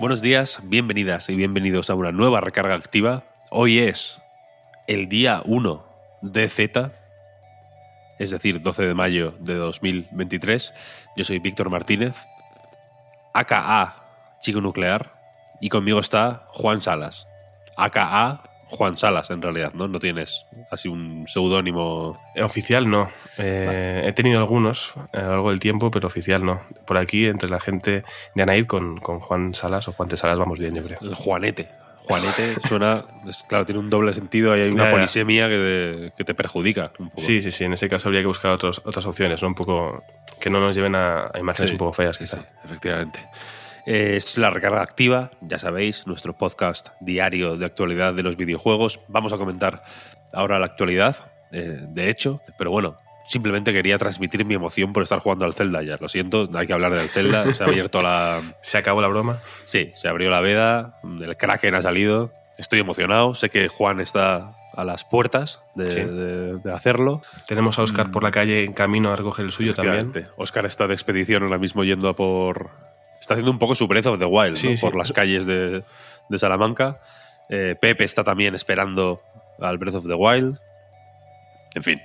Buenos días, bienvenidas y bienvenidos a una nueva recarga activa. Hoy es el día 1 de Z, es decir, 12 de mayo de 2023. Yo soy Víctor Martínez, aka Chico Nuclear, y conmigo está Juan Salas, aka Juan Salas en realidad, ¿no? No tienes así un seudónimo. Oficial no. Eh, He tenido algunos a lo largo del tiempo, pero oficial no. Por aquí, entre la gente de Anaid con, con Juan Salas o Juan de Salas, vamos bien, yo creo. El Juanete. Juanete suena, es- claro, tiene un doble sentido y hay una Ya, ya. polisemia que te, que te perjudica un poco. Sí, sí, sí. En ese caso habría que buscar otros, otras opciones, ¿no? Un poco que no nos lleven a, a imágenes Sí, un poco feas, sí, quizá. sí, efectivamente. Eh, es la recarga activa, ya sabéis, nuestro podcast diario de actualidad de los videojuegos. Vamos a comentar ahora la actualidad, eh, de hecho, pero bueno, simplemente quería transmitir mi emoción por estar jugando al Zelda ya. Lo siento, hay que hablar del Zelda. Se ha abierto la. Se acabó la broma. Sí, se abrió la veda, el Kraken ha salido. Estoy emocionado, sé que Juan está a las puertas de, Sí. de- de hacerlo. Tenemos a Oscar por la calle en camino a recoger el suyo también. Mm. Oscar está de expedición ahora mismo yendo a por. Está haciendo un poco su Breath of the Wild Sí, ¿no? sí. por las calles de, de Salamanca. Eh, Pepe está también esperando al Breath of the Wild. En fin,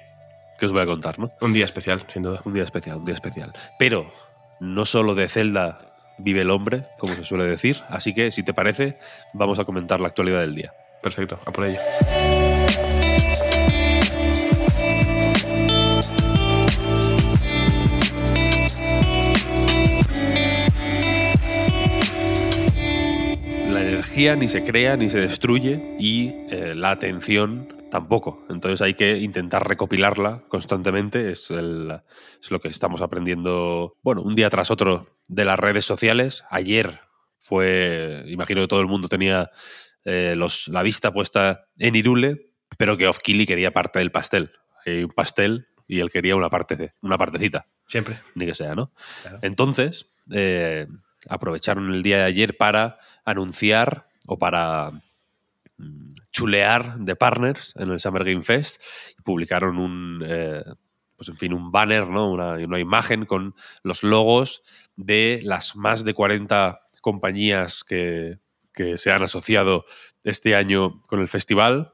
¿qué os voy a contar, no? Un día especial, sin duda. Un día especial, un día especial. Pero no solo de Zelda vive el hombre, como se suele decir. Así que, si te parece, vamos a comentar la actualidad del día. Perfecto, a por ello. Energía ni se crea ni se destruye y eh, la atención tampoco. Entonces hay que intentar recopilarla constantemente. Es, el- es lo que estamos aprendiendo, bueno, un día tras otro de las redes sociales. Ayer fue, imagino que todo el mundo tenía eh, los, la vista puesta en Irule, pero que Ofkili quería parte del pastel. Hay un pastel y él quería una, parte, una partecita Siempre. ni que sea, ¿no? Claro. Entonces, eh, aprovecharon el día de ayer para anunciar o para mm, chulear de partners en el Summer Game Fest publicaron un, eh, pues en fin, un banner, ¿no? Una, una imagen con los logos de las más de 40 compañías que, que se han asociado este año con el festival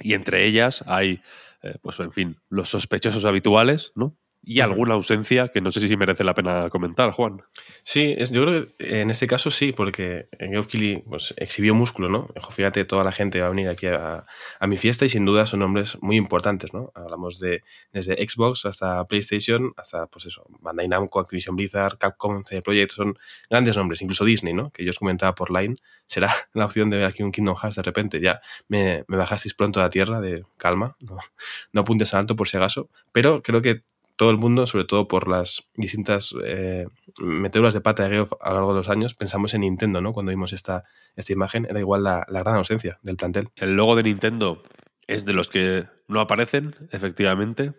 y entre ellas hay, eh, pues en fin, los sospechosos habituales, ¿no? Y alguna ausencia que no sé si merece la pena comentar, Juan. Sí, es, yo creo que en este caso sí, porque Geoff pues, exhibió músculo, ¿no? Fíjate, toda la gente va a venir aquí a, a mi fiesta y sin duda son nombres muy importantes, ¿no? Hablamos de desde Xbox hasta PlayStation, hasta, pues eso, Bandai Namco, Activision Blizzard, Capcom, CD Projekt, son grandes nombres, incluso Disney, ¿no? Que yo os comentaba por Line, será la opción de ver aquí un Kingdom Hearts de repente. Ya me, me bajasteis pronto a la tierra de calma, no, no apuntes al alto por si acaso, pero creo que todo el mundo, sobre todo por las distintas eh, meteduras de pata de Geoff a lo largo de los años, pensamos en Nintendo, ¿no? Cuando vimos esta, esta imagen, era igual la, la gran ausencia del plantel. El logo de Nintendo es de los que no aparecen, efectivamente.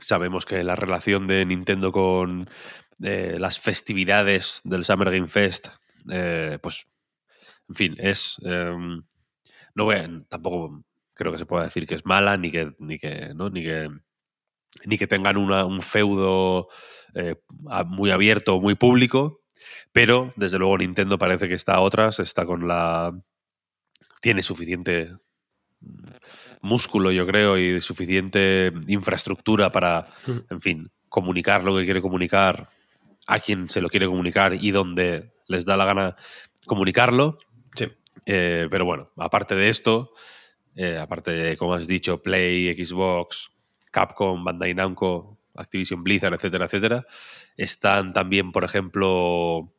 Sabemos que la relación de Nintendo con eh, las festividades del Summer Game Fest, eh, pues, en fin, es... eh, no voy a- tampoco creo que se pueda decir que es mala, ni que, ni que, ¿no? ni que, ni que tengan una- un feudo eh, muy abierto muy público, pero desde luego Nintendo parece que está a otras, está con la... tiene suficiente músculo, yo creo, y suficiente infraestructura para, en fin, comunicar lo que quiere comunicar a quien se lo quiere comunicar y donde les da la gana comunicarlo. Sí. Eh, pero bueno, aparte de esto, eh, aparte de, como has dicho, Play, Xbox, Capcom, Bandai Namco, Activision Blizzard, etcétera, etcétera, están también, por ejemplo,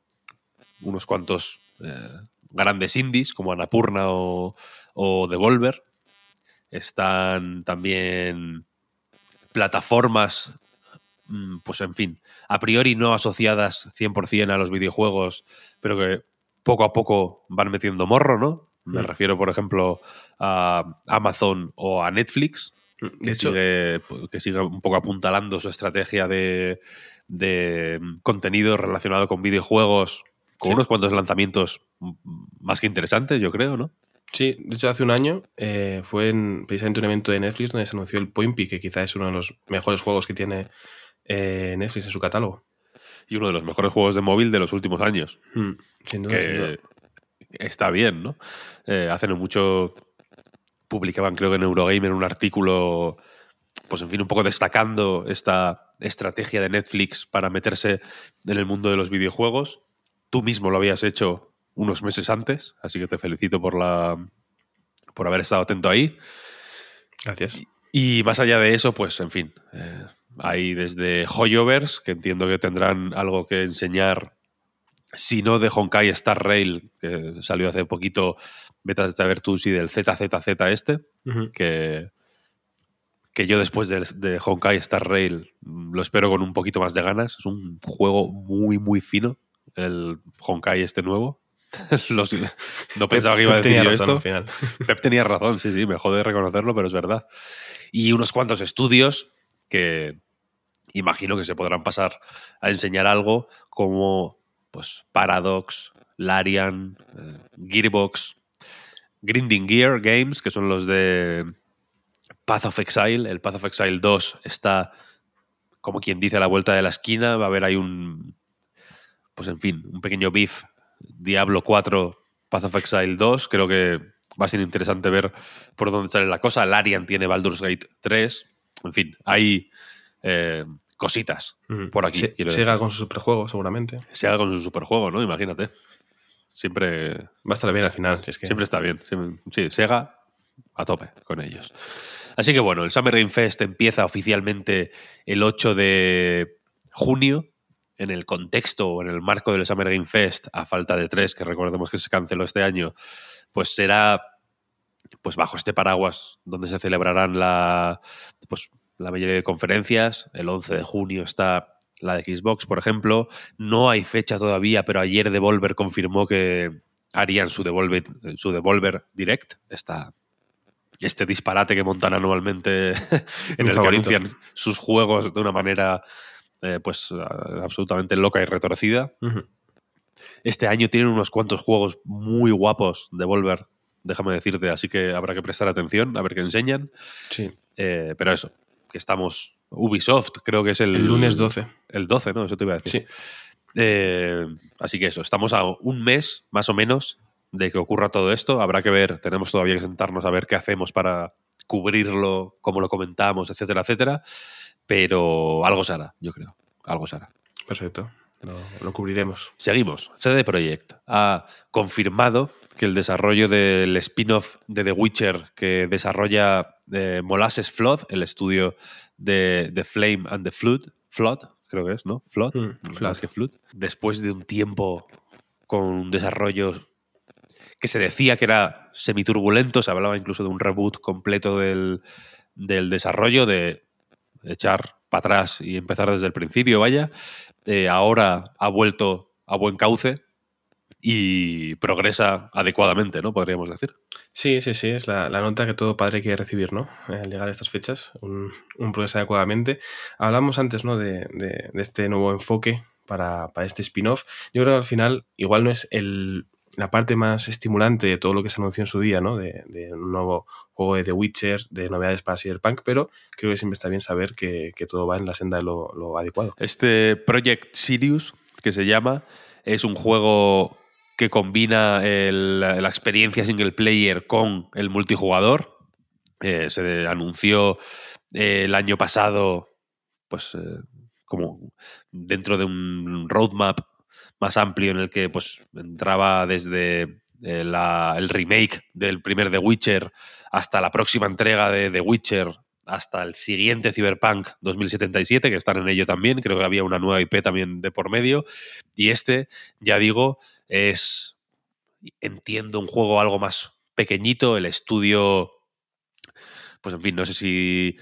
unos cuantos eh, grandes indies como Annapurna o, o Devolver. Están también plataformas mm, pues en fin, a priori no asociadas 100% a los videojuegos, pero que poco a poco van metiendo morro, ¿no? Me Mm. refiero, por ejemplo, a Amazon o a Netflix, De que, hecho, sigue, que sigue un poco apuntalando su estrategia de, de contenido relacionado con videojuegos, con Sí. unos cuantos lanzamientos mm, más que interesantes, yo creo, ¿no? sí, de hecho hace un año eh, fue en precisamente un evento de Netflix donde se anunció el Point Peak, que quizá es uno de los mejores juegos que tiene eh, Netflix en su catálogo. Y uno de los mejores juegos de móvil de los últimos años. Mm, sin duda, sin duda. Está bien, ¿no? Eh, hace no mucho publicaban, creo que en Eurogamer, un artículo, pues en fin, un poco destacando esta estrategia de Netflix para meterse en el mundo de los videojuegos. Tú mismo lo habías hecho unos meses antes, así que te felicito por la por haber estado atento ahí. Gracias. Y más allá de eso, pues en fin, eh, hay desde Hoyovers, que entiendo que tendrán algo que enseñar, si no de Honkai Star Rail, que salió hace poquito, Beta Zeta Virtus y del ZZZ este, que, que yo después de, de Honkai Star Rail lo espero con un poquito más de ganas. Es un juego muy, muy fino, el Honkai este nuevo. Los- no pensaba que iba a decir tenía yo razón esto. al final. Pep tenía razón, sí, sí, me jode reconocerlo, pero es verdad. Y unos cuantos estudios que imagino que se podrán pasar a enseñar algo como pues Paradox, Larian, eh, Gearbox, Grinding Gear Games, que son los de Path of Exile. El Path of Exile 2 está, como quien dice, a la vuelta de la esquina. Va a haber ahí un, pues en fin, un pequeño beef. Diablo 4, Path of Exile 2. Creo que va a ser interesante ver por dónde sale la cosa. Larian tiene Baldur's Gate 3. En fin, hay cositas por aquí. Se- Sega decir. con su superjuego, seguramente. Se haga con su superjuego, ¿no? Imagínate. Siempre, Va a estar bien al final. si es que... siempre está bien. Siempre- sí, Sega a tope con ellos. Así que bueno, el Summer Game Fest empieza oficialmente el 8 de junio. En el contexto o en el marco del Summer Game Fest, a falta de tres, que recordemos que se canceló este año, pues será pues bajo este paraguas donde se celebrarán la, pues, la mayoría de conferencias. El 11 de junio está la de Xbox, por ejemplo. No hay fecha todavía, pero ayer Devolver confirmó que harían su Devolver, su Devolver Direct. Esta, este disparate que montan anualmente en Mi el favorito. que anuncian sus juegos de una manera eh, pues absolutamente loca y retorcida. Este año tienen unos cuantos juegos muy guapos de Volver, déjame decirte, así que habrá que prestar atención a ver qué enseñan. Sí. Eh, pero eso, que estamos. Ubisoft, creo que es el. El lunes 12. El 12, ¿no? Eso te iba a decir. Sí. Eh, así que eso, estamos a un mes, más o menos, de que ocurra todo esto. Habrá que ver, tenemos todavía que sentarnos a ver qué hacemos para cubrirlo, cómo lo comentamos, etcétera, etcétera. Pero algo se hará, yo creo. Algo se hará. Perfecto. Lo, lo cubriremos. Seguimos. CD Projekt ha confirmado que el desarrollo del spin-off de The Witcher que desarrolla eh, Molasses Flood, el estudio de The Flame and the Flood, Flood, creo que es, ¿no? Flood, Mm, Flood. que Flood. Después de un tiempo con un desarrollo que se decía que era semiturbulento, se hablaba incluso de un reboot completo del, del desarrollo, de echar para atrás y empezar desde el principio, vaya. Eh, ahora ha vuelto a buen cauce y progresa adecuadamente, ¿no? Podríamos decir. Sí, sí, sí, es la, nota que todo padre quiere recibir, ¿no? Al llegar a estas fechas, un, un progreso adecuadamente. Hablamos antes, ¿no? De, de- de este nuevo enfoque para, para este spin-off. Yo creo que al final igual no es el, la parte más estimulante de todo lo que se anunció en su día, ¿no? De, un nuevo juego de The Witcher, de novedades para Cyberpunk, pero creo que siempre está bien saber que, todo va en la senda de lo, adecuado. Este Project Sirius, que se llama, es un juego que combina la experiencia single player con el multijugador. Eh, se anunció eh, el año pasado, pues, eh, como dentro de un roadmap más amplio en el que pues entraba desde eh, el remake del primer The Witcher hasta la próxima entrega de The Witcher hasta el siguiente Cyberpunk 2077, que están en ello también. Creo que había una nueva IP también de por medio. Y este, ya digo, es, entiendo, un juego algo más pequeñito. El estudio, pues en fin, no sé si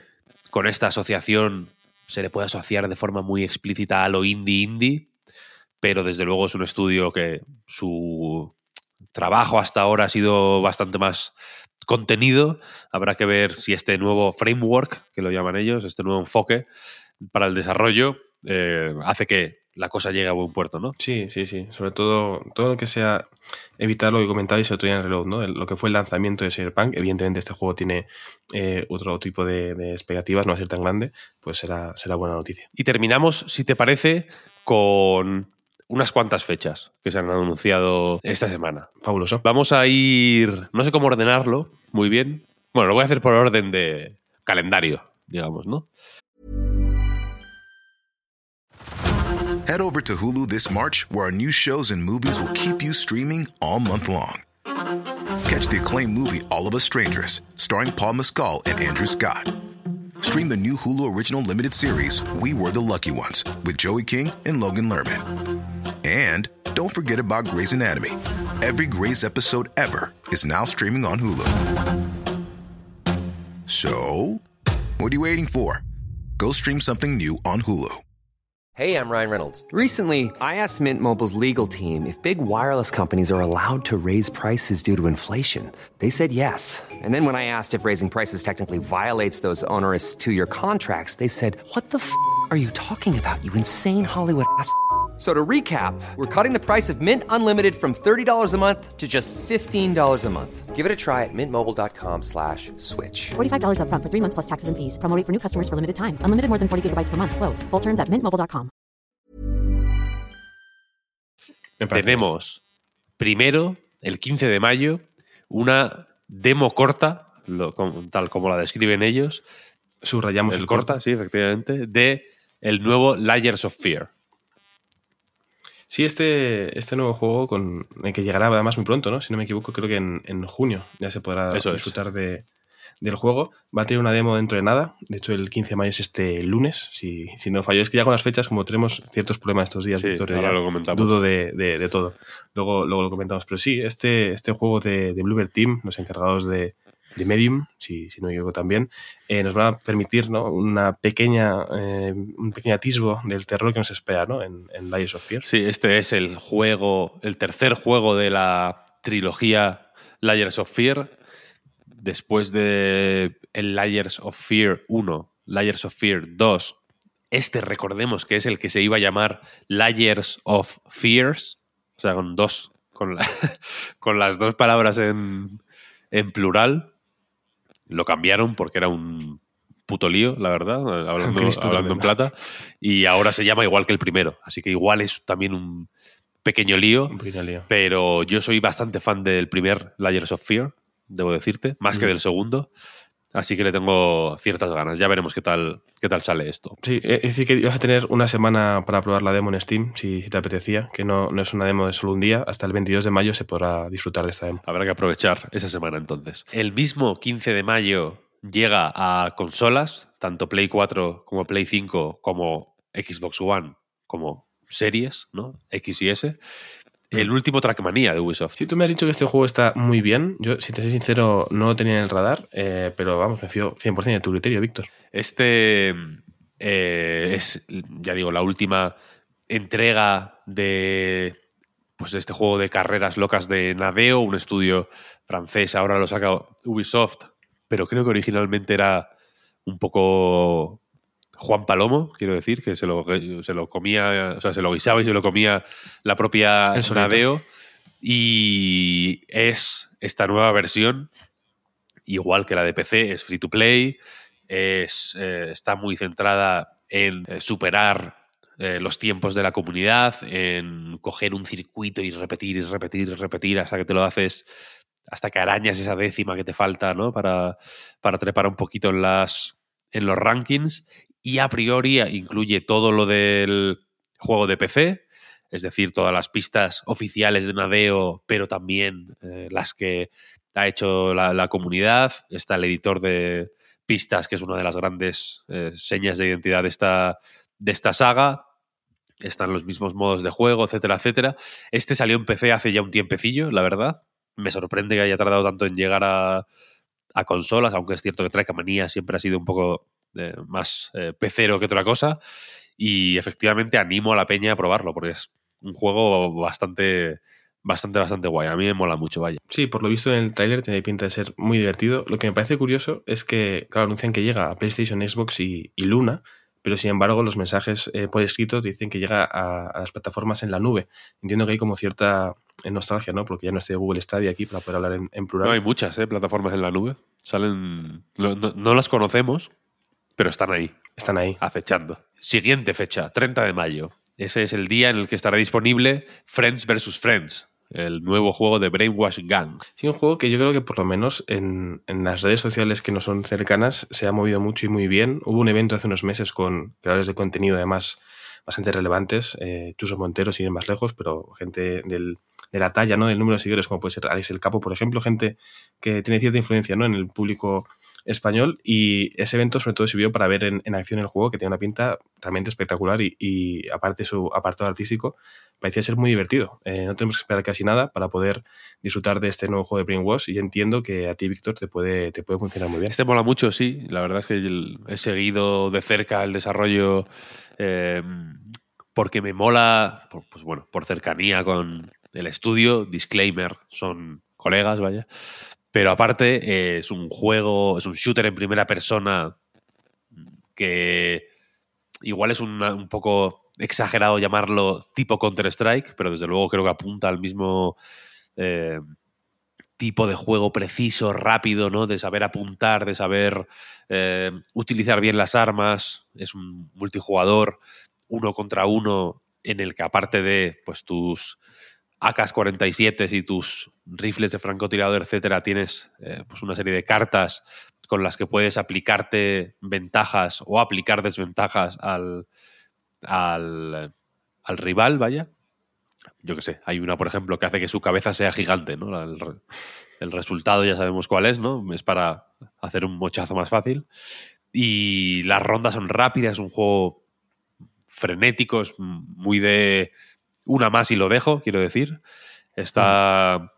con esta asociación se le puede asociar de forma muy explícita a lo indie indie, pero desde luego es un estudio que su trabajo hasta ahora ha sido bastante más contenido. Habrá que ver si este nuevo framework, que lo llaman ellos, este nuevo enfoque para el desarrollo, eh, hace que la cosa llegue a buen puerto, ¿no? Sí, sí, sí. Sobre todo, todo lo que sea evitar lo que comentabais el otro día en Reload, ¿no? lo que fue el lanzamiento de Cyberpunk. Evidentemente, este juego tiene eh, otro tipo de, expectativas, no va a ser tan grande, pues será, será buena noticia. Y terminamos, si te parece, con unas cuantas fechas que se han anunciado esta semana. Fabuloso. Vamos a ir, no sé cómo ordenarlo muy bien. Bueno, lo voy a hacer por orden de calendario, digamos, ¿no? Head over to Hulu this March, where our new shows and movies will keep you streaming all month long. Catch the acclaimed movie All of Us Strangers, starring Paul Mescal and Andrew Scott. Stream the new Hulu original limited series We Were the Lucky Ones with Joey King and Logan Lerman. And don't forget about Grey's Anatomy. Every Grey's episode ever is now streaming on Hulu. So, what are you waiting for? Go stream something new on Hulu. Hey, I'm Ryan Reynolds. Recently, I asked Mint Mobile's legal team if big wireless companies are allowed to raise prices due to inflation. They said yes. And then when I asked if raising prices technically violates those onerous two year contracts, they said, What the f are you talking about, you insane Hollywood ass? So to recap, we're cutting the price of Mint Unlimited from $30 a month to just $15 a month. Give it a try at mintmobile.com slash switch. $45 up front for three months plus taxes and fees. Promo for new customers for limited time. Unlimited more than 40 gigabytes per month. Slows. Full terms at mintmobile.com. Tenemos primero, el 15 de mayo, una demo corta, lo, tal como la describen ellos. Subrayamos el, el corta, corta, sí, efectivamente, de el nuevo Layers of Fear. Sí, este, este nuevo juego con el que llegará además muy pronto, ¿no? Si no me equivoco, creo que en, junio ya se podrá disfrutar de, del juego. Va a tener una demo dentro de nada. De hecho, el 15 de mayo es este lunes. Si, si no fallo, es que ya con las fechas, como tenemos ciertos problemas estos días, Victoria, ya lo dudo de, de, todo. Luego, luego lo comentamos. Pero sí, este, este juego de, de Bluebird Team, los encargados de, de Medium, si, si no equivoco también, eh, nos va a permitir ¿no? una pequeña, eh, un pequeño atisbo del terror que nos espera ¿no? en, en of Fear. Sí, este es el juego, el tercer juego de la trilogía Layers of Fear. Después de el Layers of Fear 1, Layers of Fear 2, este recordemos que es el que se iba a llamar Layers of Fears, o sea, con dos, con, con las dos palabras en, en plural, lo cambiaron porque era un puto lío, la verdad, hablando, hablando en plata. Y ahora se llama igual que el primero. Así que igual es también un pequeño lío. Un pequeño lío. Pero yo soy bastante fan del primer Layers of Fear, debo decirte, más que del segundo. Así que le tengo ciertas ganas. Ya veremos qué tal, qué tal sale esto. Sí, es decir, que vas a tener una semana para probar la demo en Steam, si, te apetecía, que no, no, es una demo de solo un día. Hasta el 22 de mayo se podrá disfrutar de esta demo. Habrá que aprovechar esa semana entonces. El mismo 15 de mayo llega a consolas, tanto Play 4 como Play 5, como Xbox One, como series, ¿no? X y S el último Trackmania de Ubisoft. Sí, tú me has dicho que este juego está muy bien. Yo, si te soy sincero, no lo tenía en el radar, eh, pero vamos, me fío 100% de tu criterio, Víctor. Este eh, es, ya digo, la última entrega de pues este juego de carreras locas de Nadeo, un estudio francés, ahora lo saca Ubisoft, pero creo que originalmente era un poco Juan Palomo, quiero decir, que se lo, se lo comía, o sea, se lo guisaba y se lo comía la propia Nadeo. Y es esta nueva versión, igual que la de PC, es free to play, es, eh, está muy centrada en eh, superar eh, los tiempos de la comunidad, en coger un circuito y repetir y repetir y repetir hasta que te lo haces, hasta que arañas esa décima que te falta, ¿no? Para, para trepar un poquito en las en los rankings y a priori incluye todo lo del juego de PC, es decir, todas las pistas oficiales de Nadeo, pero también eh, las que ha hecho la, comunidad. Está el editor de pistas, que es una de las grandes eh, señas de identidad de esta, de esta saga. Están los mismos modos de juego, etcétera, etcétera. Este salió en PC hace ya un tiempecillo, la verdad. Me sorprende que haya tardado tanto en llegar a, consolas, aunque es cierto que Trackmania siempre ha sido un poco eh, más eh, pecero que otra cosa. Y efectivamente animo a la peña a probarlo, porque es un juego bastante, bastante, bastante guay. A mí me mola mucho, vaya. Sí, por lo visto en el tráiler tiene pinta de ser muy divertido. Lo que me parece curioso es que, claro, anuncian que llega a PlayStation, Xbox y, y Luna, pero sin embargo los mensajes eh, por escrito dicen que llega a, a, las plataformas en la nube. Entiendo que hay como cierta nostalgia, ¿no? Porque ya no estoy de Google Stadia aquí para poder hablar en, en plural. No, hay muchas ¿eh? plataformas en la nube. Salen. No, no, no, las conocemos, pero están ahí. Están ahí. Acechando. Siguiente fecha, 30 de mayo. Ese es el día en el que estará disponible Friends vs. Friends, el nuevo juego de Brainwash Gang. Sí, un juego que yo creo que por lo menos en, en, las redes sociales que no son cercanas se ha movido mucho y muy bien. Hubo un evento hace unos meses con creadores de contenido además bastante relevantes, eh, Chuso Montero, sin ir más lejos, pero gente del, de la talla, ¿no? Del número de seguidores, como puede ser Alex el Capo, por ejemplo, gente que tiene cierta influencia, ¿no? En el público español y ese evento sobre todo sirvió para ver en, acción el juego que tiene una pinta realmente espectacular y, y aparte su apartado artístico parecía ser muy divertido. Eh, no tenemos que esperar casi nada para poder disfrutar de este nuevo juego de Brainwash y entiendo que a ti, Víctor, te puede, te puede funcionar muy bien. Este mola mucho, sí. La verdad es que he seguido de cerca el desarrollo eh, porque me mola, pues bueno, por cercanía con el estudio, disclaimer, son colegas, vaya. Pero aparte eh, es un juego, es un shooter en primera persona que igual es un poco exagerado llamarlo tipo Counter-Strike, pero desde luego creo que apunta al mismo eh, tipo de juego preciso, rápido, ¿no? De saber apuntar, de saber eh, utilizar bien las armas. Es un multijugador uno contra uno en el que aparte de pues tus AK-47 y tus rifles de francotirador, etcétera, tienes eh, pues una serie de cartas con las que puedes aplicarte ventajas o aplicar desventajas al, al, al rival, vaya. Yo qué sé, hay una, por ejemplo, que hace que su cabeza sea gigante, ¿no? El, resultado ya sabemos cuál es, ¿no? Es para hacer un mochazo más fácil. Y las rondas son rápidas, es un juego frenético, es muy de una más y lo dejo, quiero decir. Está,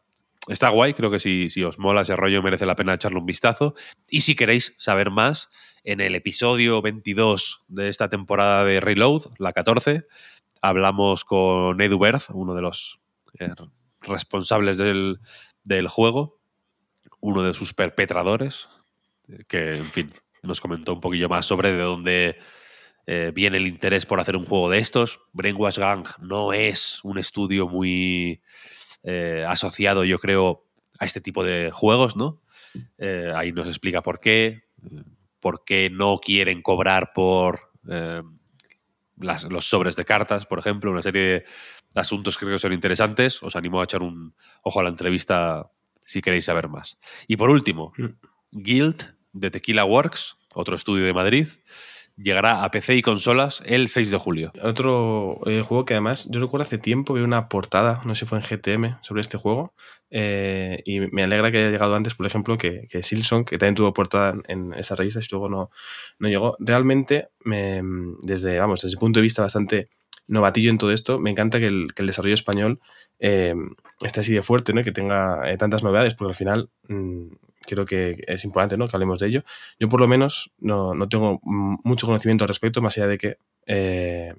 está guay, creo que si, si os mola ese rollo merece la pena echarle un vistazo. Y si queréis saber más, en el episodio 22 de esta temporada de Reload, la 14, hablamos con Edu Berth, uno de los eh, responsables del, del, juego, uno de sus perpetradores, que, en fin, nos comentó un poquillo más sobre de dónde eh, viene el interés por hacer un juego de estos. Brainwash Gang no es un estudio muy eh, asociado, yo creo, a este tipo de juegos, ¿no? Eh, ahí nos explica por qué, por qué no quieren cobrar por eh, las, los sobres de cartas, por ejemplo, una serie de asuntos que creo que son interesantes. Os animo a echar un ojo a la entrevista si queréis saber más. Y por último, Guild de Tequila Works, otro estudio de Madrid, llegará a PC y consolas el 6 de julio. Otro eh, juego que además, yo recuerdo hace tiempo vi una portada, no sé si fue en GTM, sobre este juego. Eh, y me alegra que haya llegado antes, por ejemplo, que, que Silson, que también tuvo portada en esa revista y luego no, no llegó. Realmente, me, desde, vamos, desde el punto de vista bastante novatillo en todo esto, me encanta que el, que el desarrollo español eh, esté así de fuerte, ¿no? que tenga eh, tantas novedades, porque al final mmm, creo que es importante ¿no? que hablemos de ello. Yo por lo menos no, no tengo mucho conocimiento al respecto, más allá de que eh,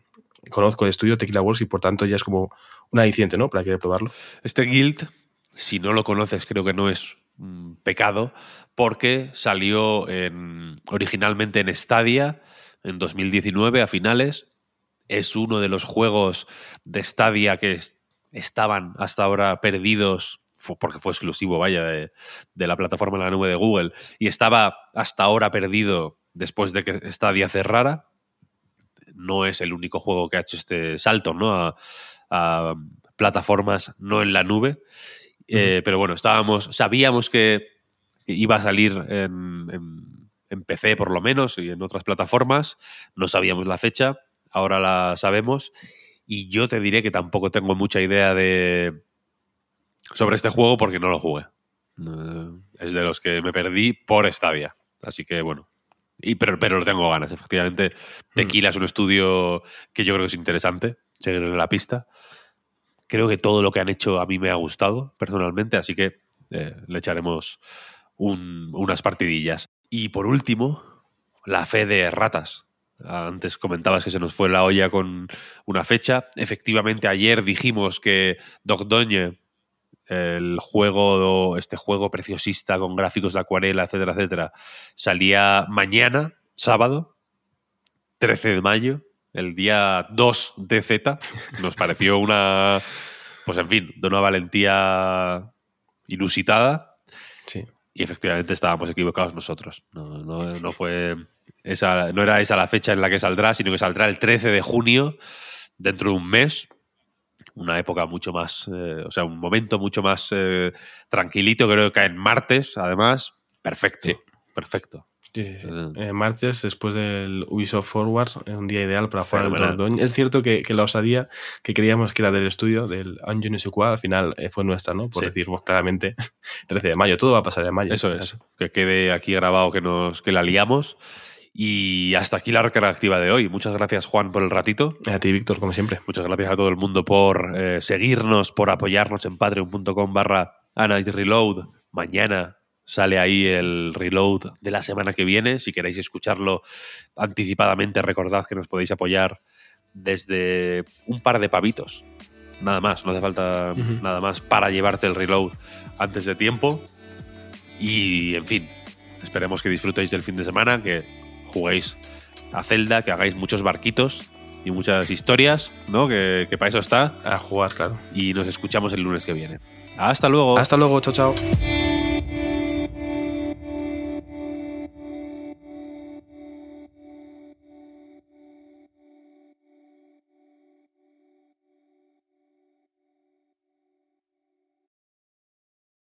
conozco el estudio Tequila Works y por tanto ya es como un aliciente ¿no? para querer probarlo. Este guild, si no lo conoces, creo que no es un pecado, porque salió en, originalmente en Stadia en 2019 a finales. Es uno de los juegos de Stadia que estaban hasta ahora perdidos porque fue exclusivo, vaya, de, de, la plataforma en la nube de Google, y estaba hasta ahora perdido después de que Stadia cerrara. No es el único juego que ha hecho este salto, ¿no? A, a plataformas no en la nube. Eh, pero bueno, estábamos, sabíamos que, que iba a salir en, en, en, PC por lo menos y en otras plataformas. No sabíamos la fecha, ahora la sabemos. Y yo te diré que tampoco tengo mucha idea de, sobre este juego porque no lo jugué. Es de los que me perdí por Stadia. Así que bueno. Y, pero, pero lo tengo ganas, efectivamente. Tequila mm. es un estudio que yo creo que es interesante, seguir en la pista. Creo que todo lo que han hecho a mí me ha gustado personalmente, así que eh, le echaremos un, unas partidillas. Y por último, la fe de ratas. Antes comentabas que se nos fue la olla con una fecha. Efectivamente, ayer dijimos que Doc Doñe, el juego, este juego preciosista con gráficos de acuarela, etcétera, etcétera, salía mañana, sábado, 13 de mayo, el día 2 de Z. Nos pareció una, pues en fin, de una valentía inusitada. Sí. Y efectivamente estábamos equivocados nosotros. No, no, no fue esa, no era esa la fecha en la que saldrá, sino que saldrá el 13 de junio, dentro de un mes. Una época mucho más, eh, o sea, un momento mucho más eh, tranquilito, creo que cae en martes, además. Perfecto, Sí. perfecto. Sí, sí, sí. Eh. Martes, después del Ubisoft Forward, es un día ideal para jugar al Fenomenal. Dordogne. Es cierto que, que la osadía que creíamos que era del estudio, del sais quoi, al final eh, fue nuestra, ¿no? Por Sí. decirnos claramente, 13 de mayo, todo va a pasar en mayo. Eso es, que quede aquí grabado que nos que la liamos. Y hasta aquí la recarga activa de hoy. Muchas gracias, Juan, por el ratito. A ti, Víctor, como siempre. Muchas gracias a todo el mundo por eh, seguirnos, por apoyarnos en patreon.com barra Reload. Mañana sale ahí el reload de la semana que viene. Si queréis escucharlo anticipadamente, recordad que nos podéis apoyar desde un par de pavitos. Nada más, no hace falta nada más para llevarte el reload antes de tiempo. Y, en fin, esperemos que disfrutéis del fin de semana, que juguéis a Zelda, que hagáis muchos barquitos y muchas historias, ¿no? Que, que para eso está. A jugar, claro. Y nos escuchamos el lunes que viene. Hasta luego. Hasta luego, chao, chao.